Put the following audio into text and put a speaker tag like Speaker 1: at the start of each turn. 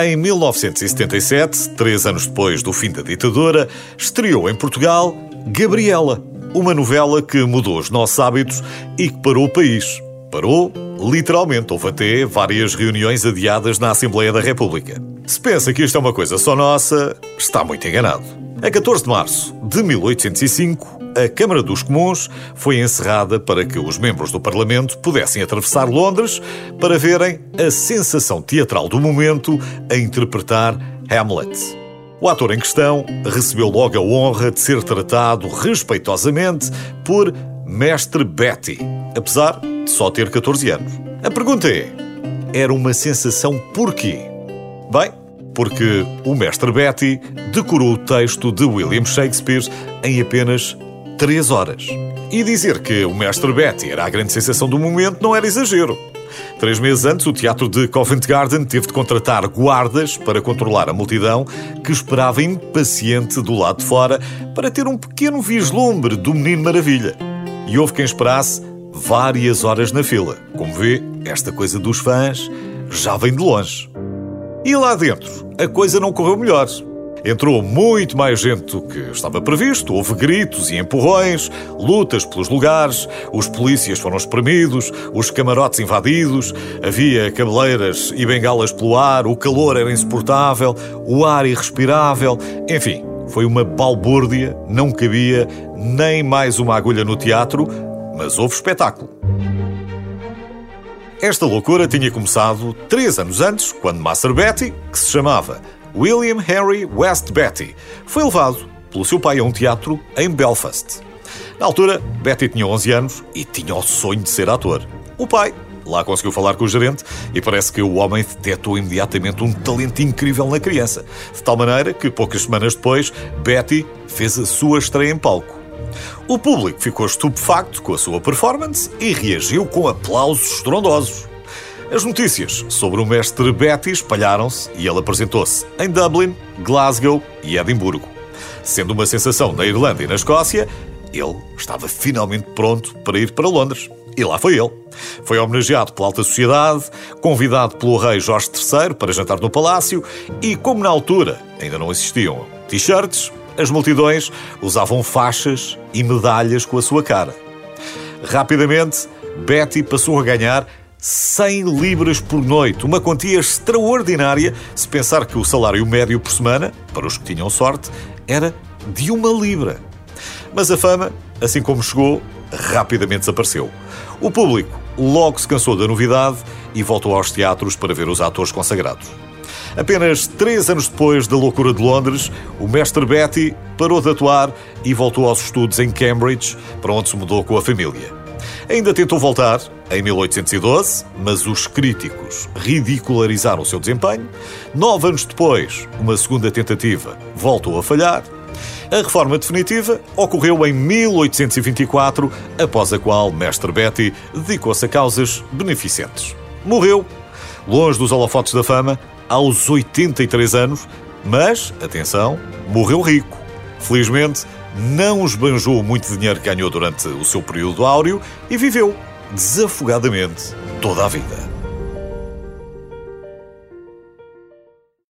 Speaker 1: Em 1977, três anos depois do fim da ditadura, estreou em Portugal Gabriela, uma novela que mudou os nossos hábitos e que parou o país. Parou, literalmente. Houve até várias reuniões adiadas na Assembleia da República. Se pensa que isto é uma coisa só nossa, está muito enganado. A 14 de março de 1805, a Câmara dos Comuns foi encerrada para que os membros do Parlamento pudessem atravessar Londres para verem a sensação teatral do momento a interpretar Hamlet. O ator em questão recebeu logo a honra de ser tratado respeitosamente por Mestre Betty, apesar de só ter 14 anos. A pergunta é: era uma sensação porquê? Bem, porque o Mestre Betty decorou o texto de William Shakespeare em apenas 3 horas. E dizer que o Mestre Betty era a grande sensação do momento não era exagero. Três meses antes, o teatro de Covent Garden teve de contratar guardas para controlar a multidão que esperava impaciente do lado de fora para ter um pequeno vislumbre do Menino Maravilha. E houve quem esperasse várias horas na fila. Como vê, esta coisa dos fãs já vem de longe. E lá dentro, a coisa não correu melhor. Entrou muito mais gente do que estava previsto, houve gritos e empurrões, lutas pelos lugares, os polícias foram espremidos, os camarotes invadidos, havia cabeleiras e bengalas pelo ar, o calor era insuportável, o ar irrespirável, enfim, foi uma balbúrdia, não cabia nem mais uma agulha no teatro, mas houve espetáculo. Esta loucura tinha começado três anos antes, quando Master Betty, que se chamava William Henry West Betty, foi levado pelo seu pai a um teatro em Belfast. Na altura, Betty tinha 11 anos e tinha o sonho de ser ator. O pai lá conseguiu falar com o gerente e parece que o homem detectou imediatamente um talento incrível na criança, de tal maneira que poucas semanas depois, Betty fez a sua estreia em palco. O público ficou estupefacto com a sua performance e reagiu com aplausos estrondosos. As notícias sobre o mestre Betty espalharam-se e ele apresentou-se em Dublin, Glasgow e Edimburgo. Sendo uma sensação na Irlanda e na Escócia, ele estava finalmente pronto para ir para Londres. E lá foi ele. Foi homenageado pela alta sociedade, convidado pelo rei Jorge III para jantar no palácio e, como na altura ainda não existiam t-shirts, as multidões usavam faixas e medalhas com a sua cara. Rapidamente, Betty passou a ganhar 100 libras por noite, uma quantia extraordinária se pensar que o salário médio por semana, para os que tinham sorte, era de uma libra. Mas a fama, assim como chegou, rapidamente desapareceu. O público logo se cansou da novidade e voltou aos teatros para ver os atores consagrados. Apenas três anos depois da loucura de Londres, o mestre Betty parou de atuar e voltou aos estudos em Cambridge, para onde se mudou com a família. Ainda tentou voltar em 1812, mas os críticos ridicularizaram o seu desempenho. Nove anos depois, uma segunda tentativa voltou a falhar. A reforma definitiva ocorreu em 1824, após a qual Mestre Betty dedicou-se a causas beneficentes. Morreu, longe dos holofotes da fama, aos 83 anos, mas, atenção, morreu rico. Felizmente, não esbanjou muito dinheiro que ganhou durante o seu período áureo e viveu desafogadamente toda a vida.